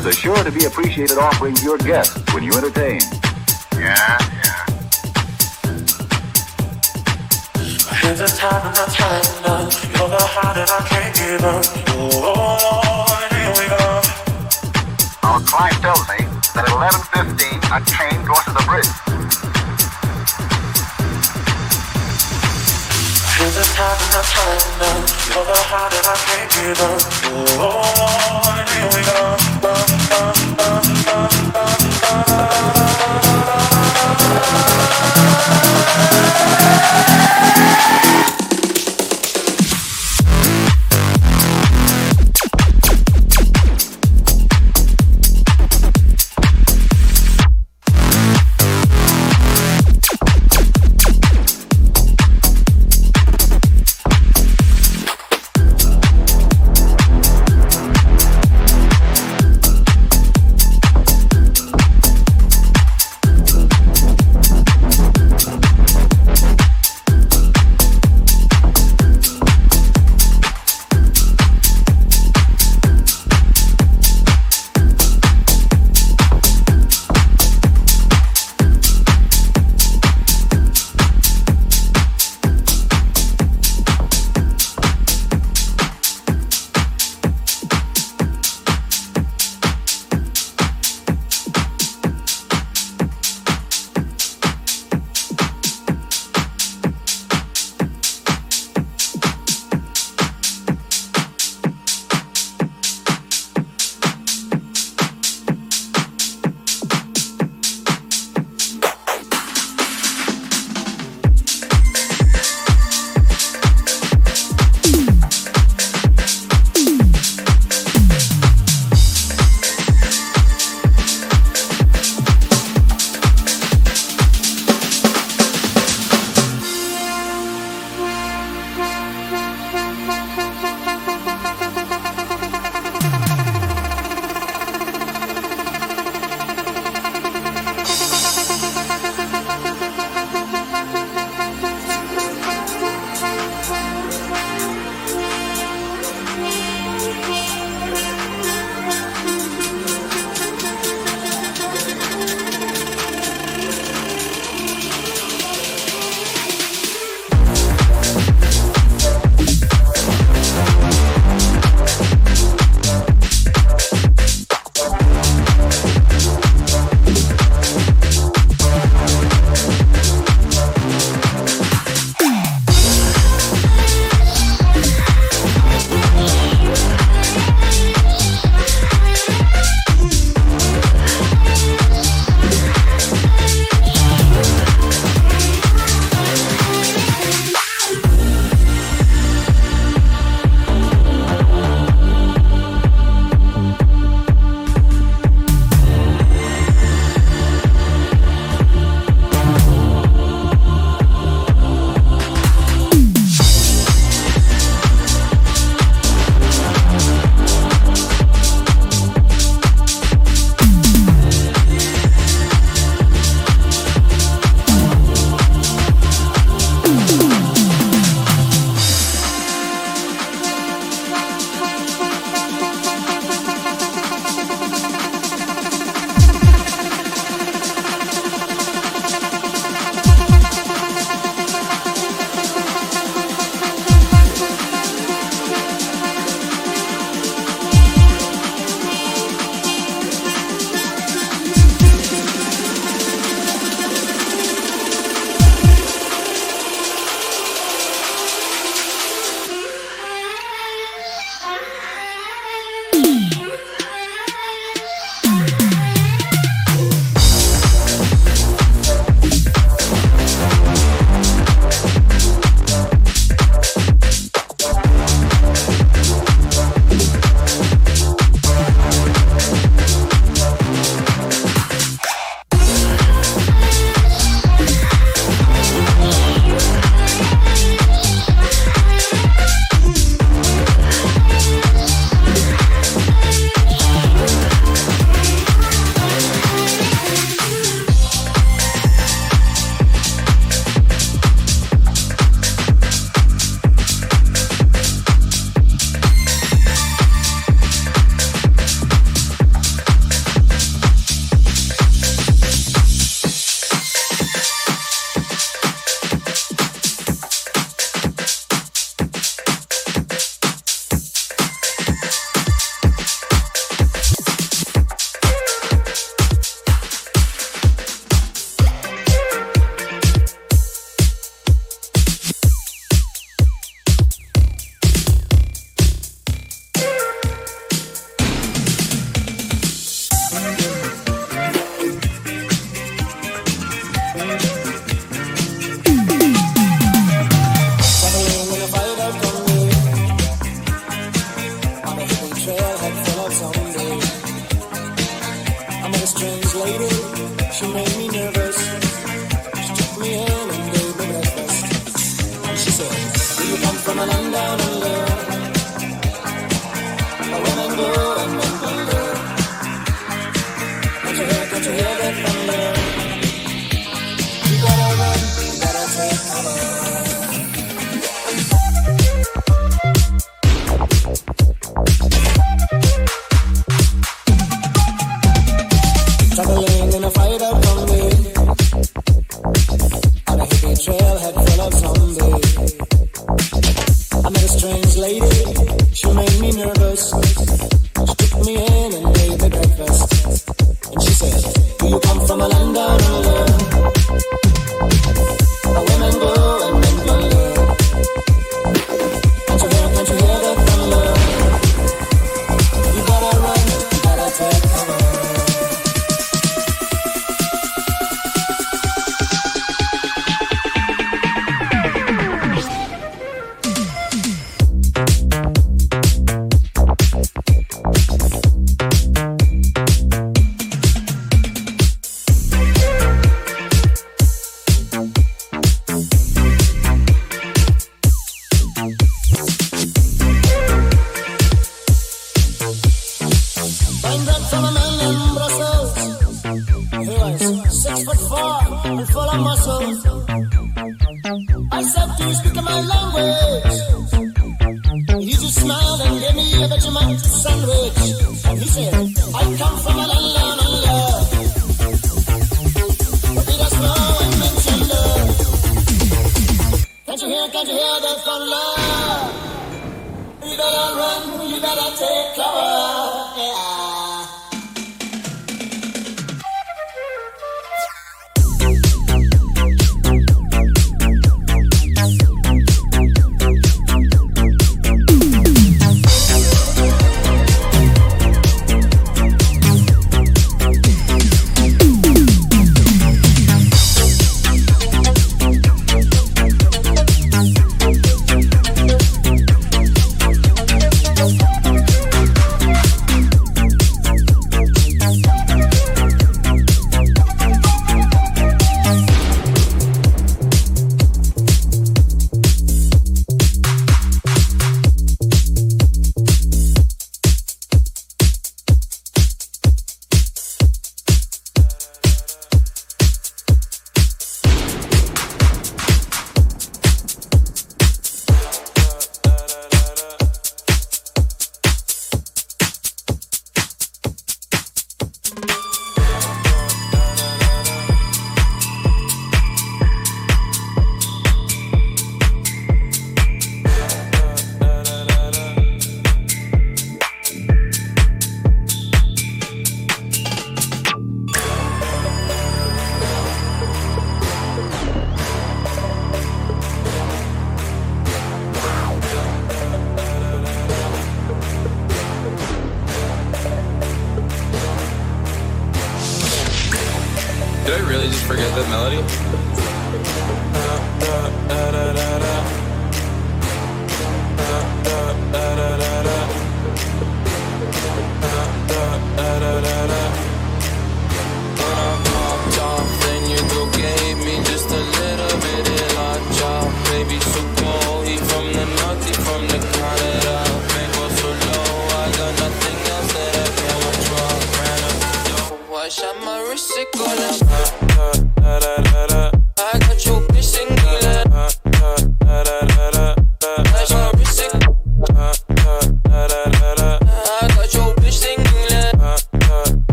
As a sure to be appreciated offering to your guests when you entertain. Yeah. Yeah. Hands are tied and not tight enough. You're the high that I can't give up. Oh, and here we go. Our climb tells me that at 11.15, a train crosses the bridge. This is how. You're the that I can't. Oh, here we go.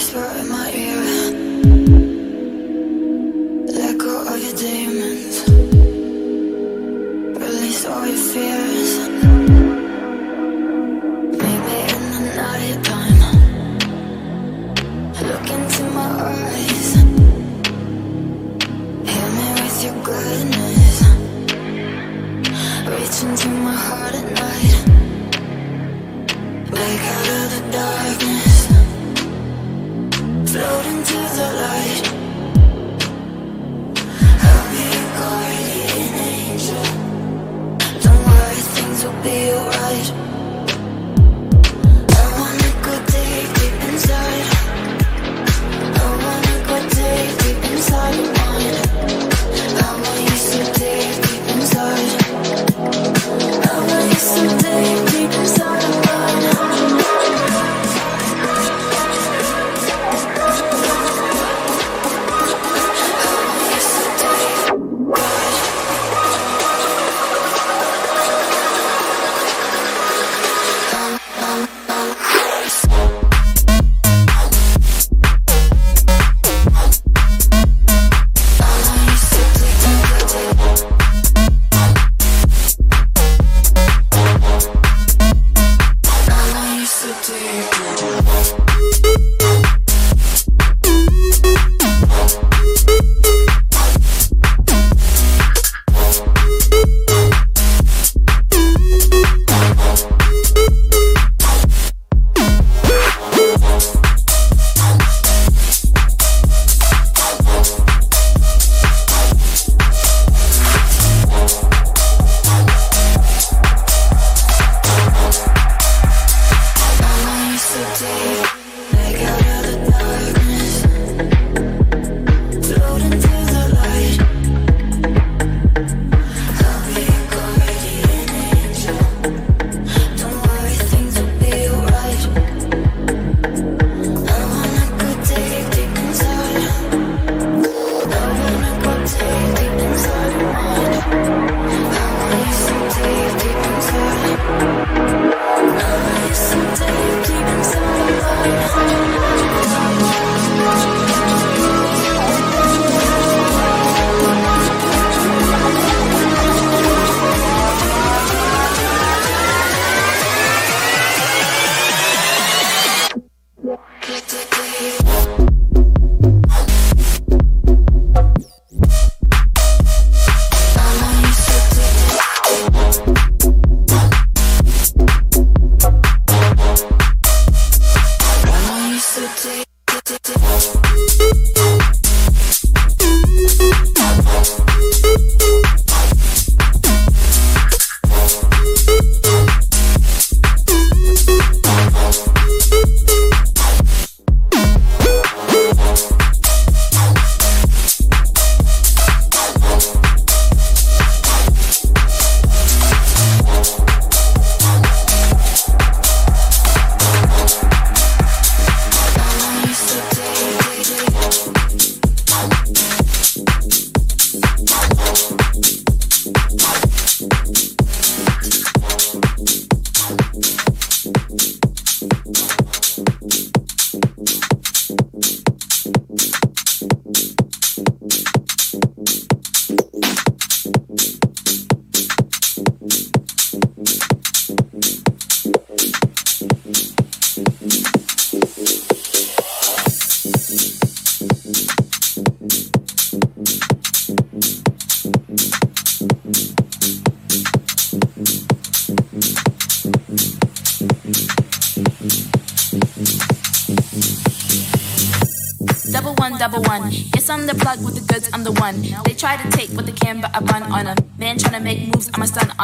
whisper in my ear.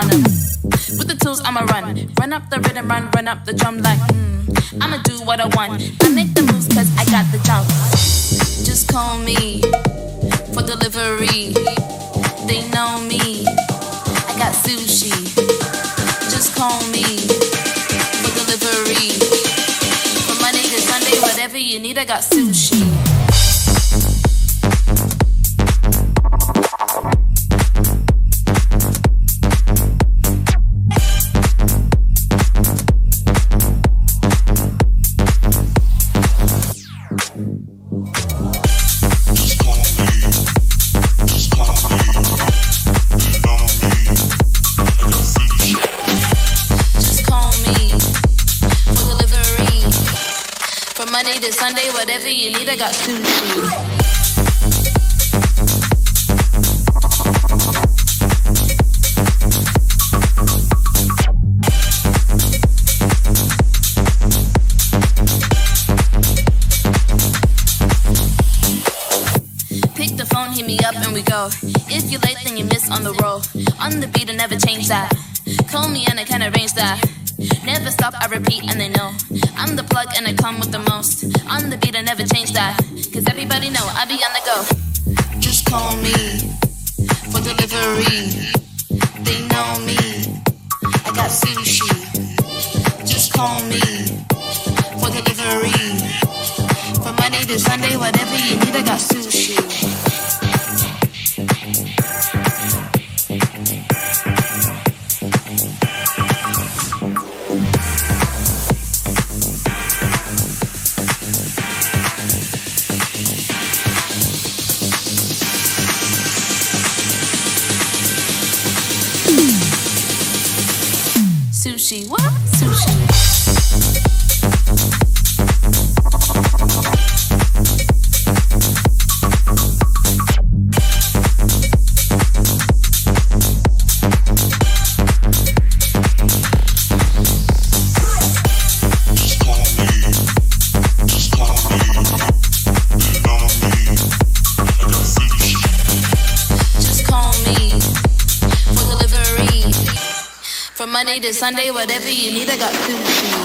With the tools, I'ma run. Run up the rhythm, run, run up the drum like, mm. I'ma do what I want. I make the moves cause I got the jump. Just call me for delivery. They know me. I got sushi. Just call me for delivery. From Monday to Sunday, whatever you need, I got sushi. Sunday, whatever you need, I got sushi. Pick the phone, hit me up, and we go. If you're late, then you miss on the roll. On the beat, I never change that. Call me and I can arrange that. Never stop, I repeat, and they know. I'm the plug and I come with the most. On the beat, I never change that. Cause everybody know I be on the go. Just call me To Sunday, whatever you need, I got sushi.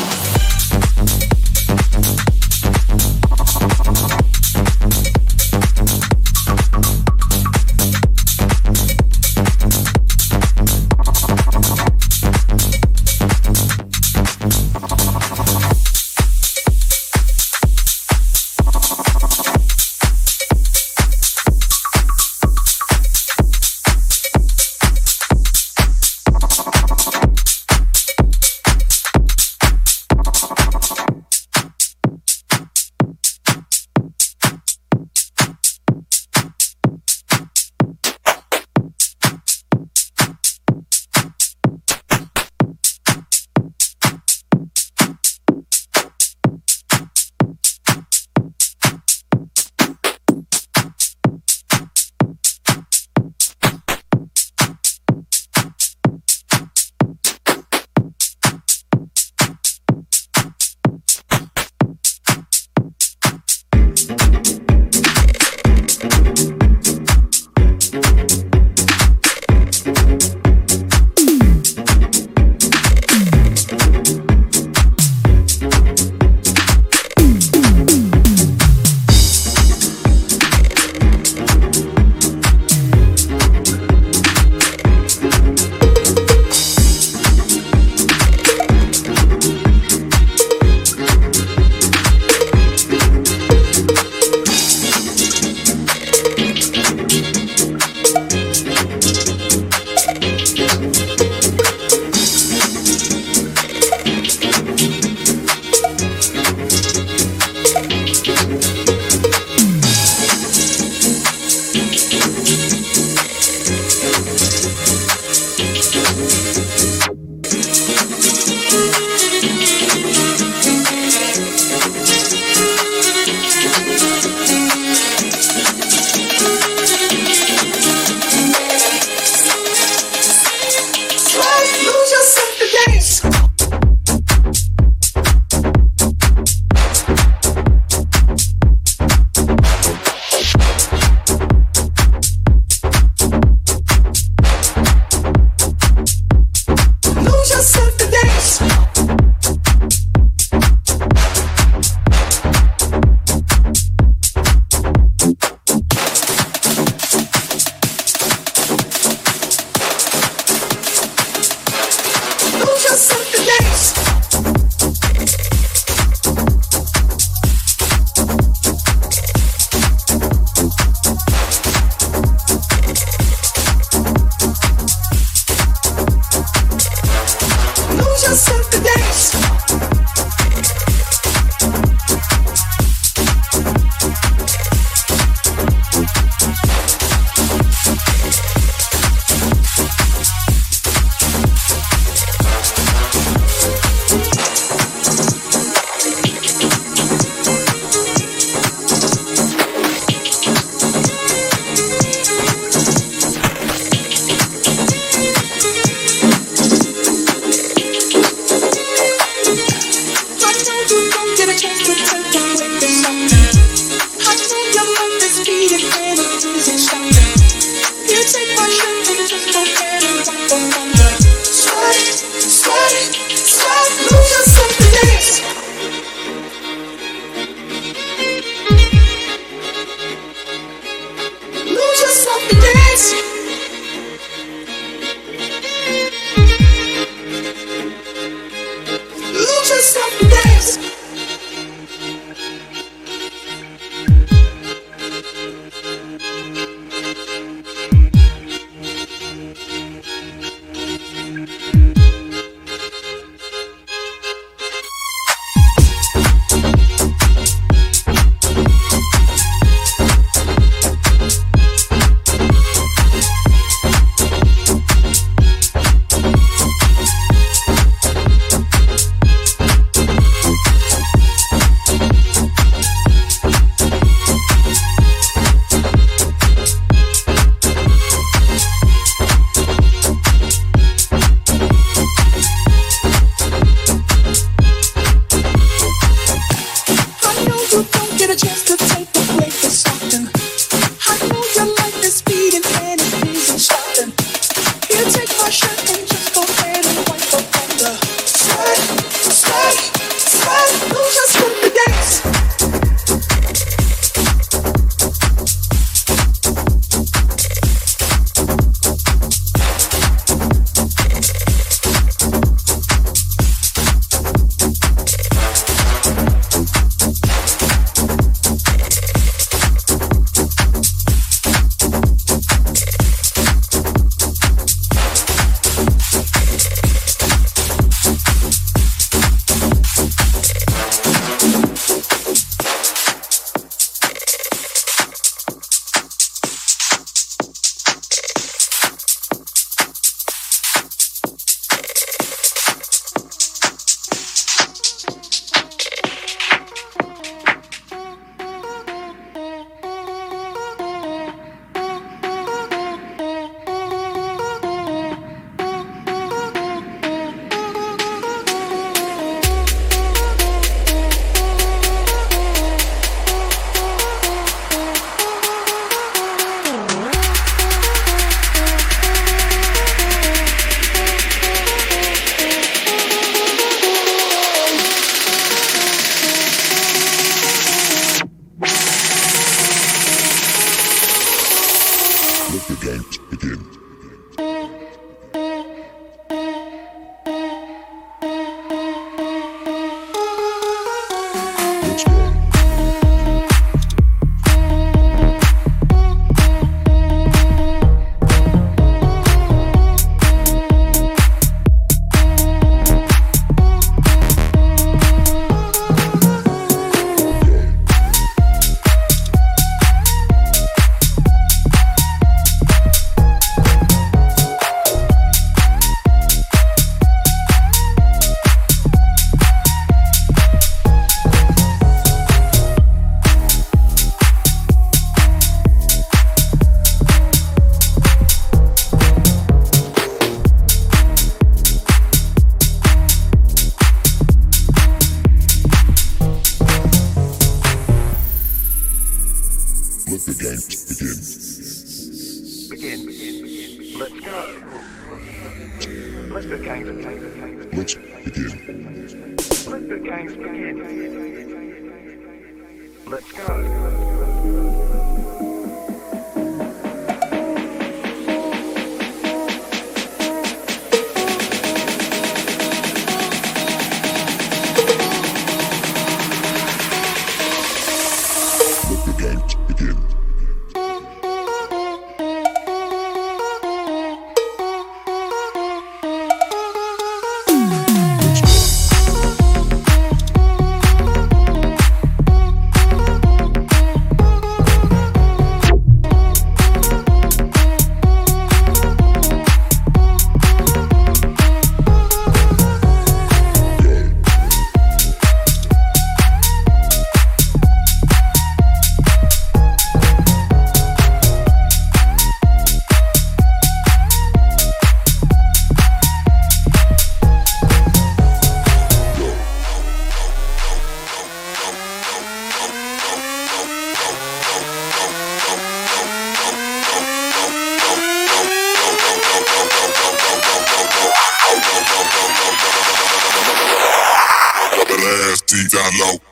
low.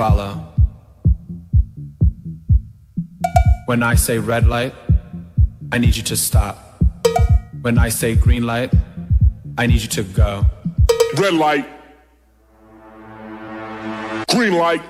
follow. When I say red light, I need you to stop. When I say green light, I need you to go. Red light. Green light.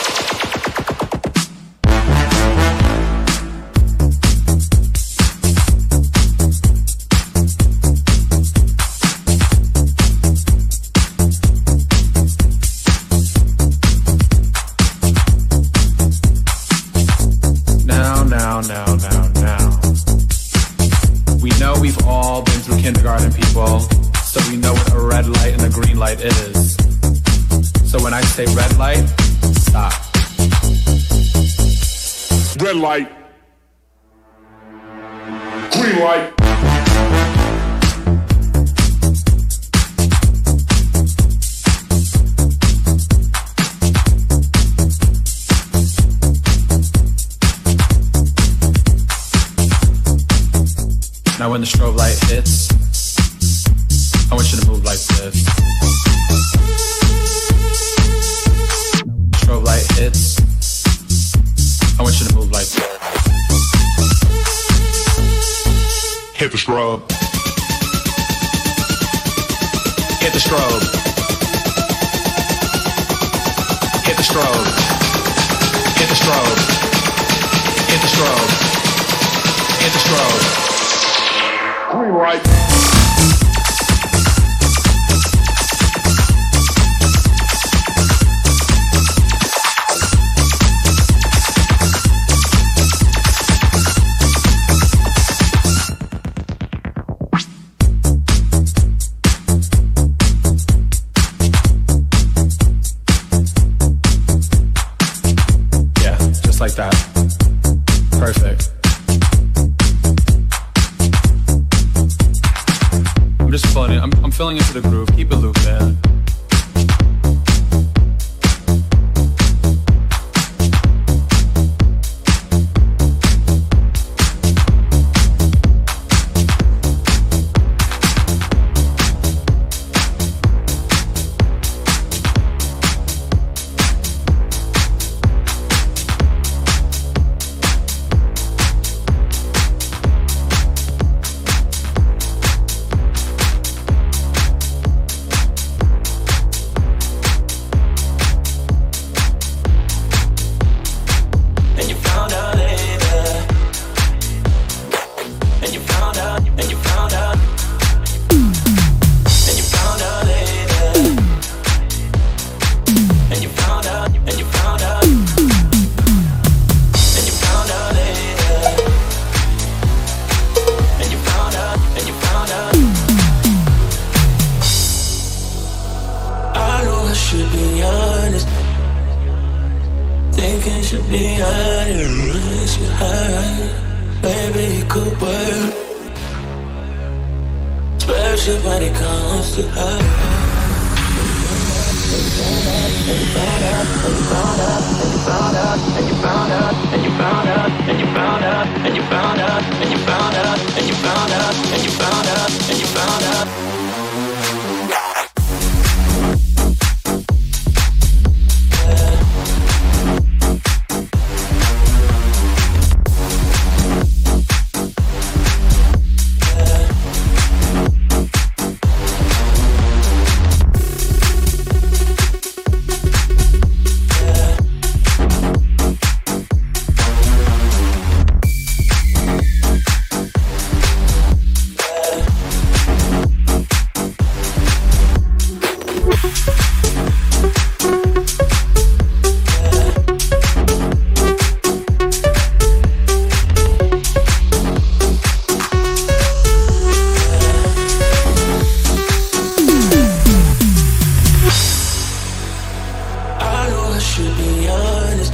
honest.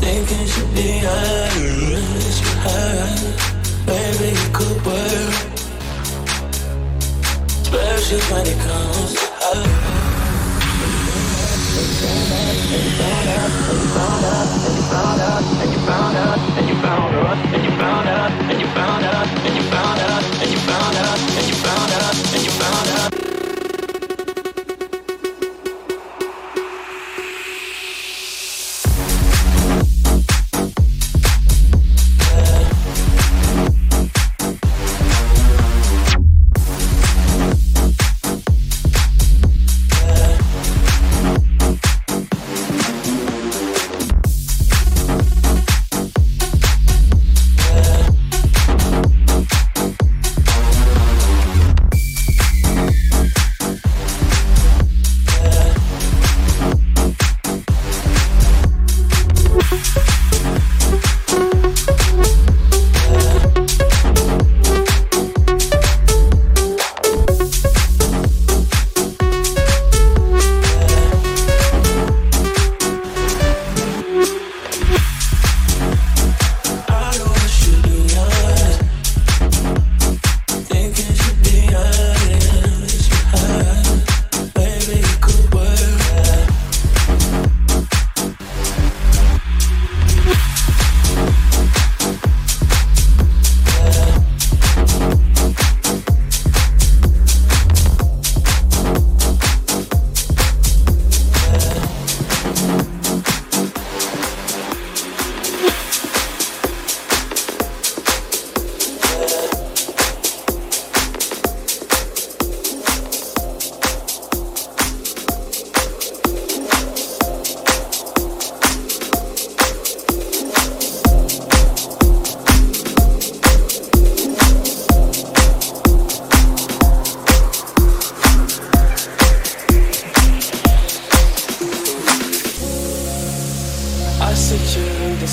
Thinking should be honest with her. Maybe it could work. Especially when it comes to her. And you found out, and you found out, and you found out, and you found out, and you found out, and you found out.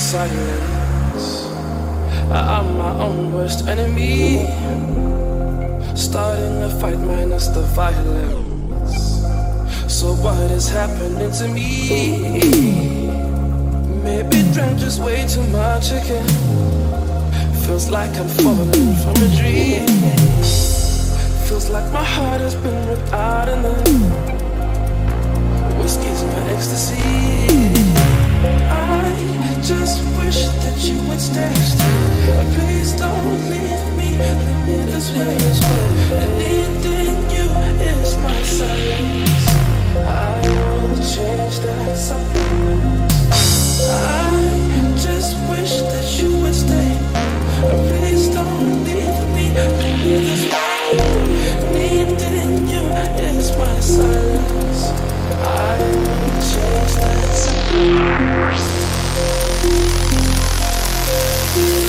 Silence. I'm my own worst enemy. Starting a fight minus the violence. So what is happening to me? Maybe drank just way too much again. Feels like I'm falling from a dream. Feels like my heart has been ripped out and then whiskey's my ecstasy. Silence. I will change that you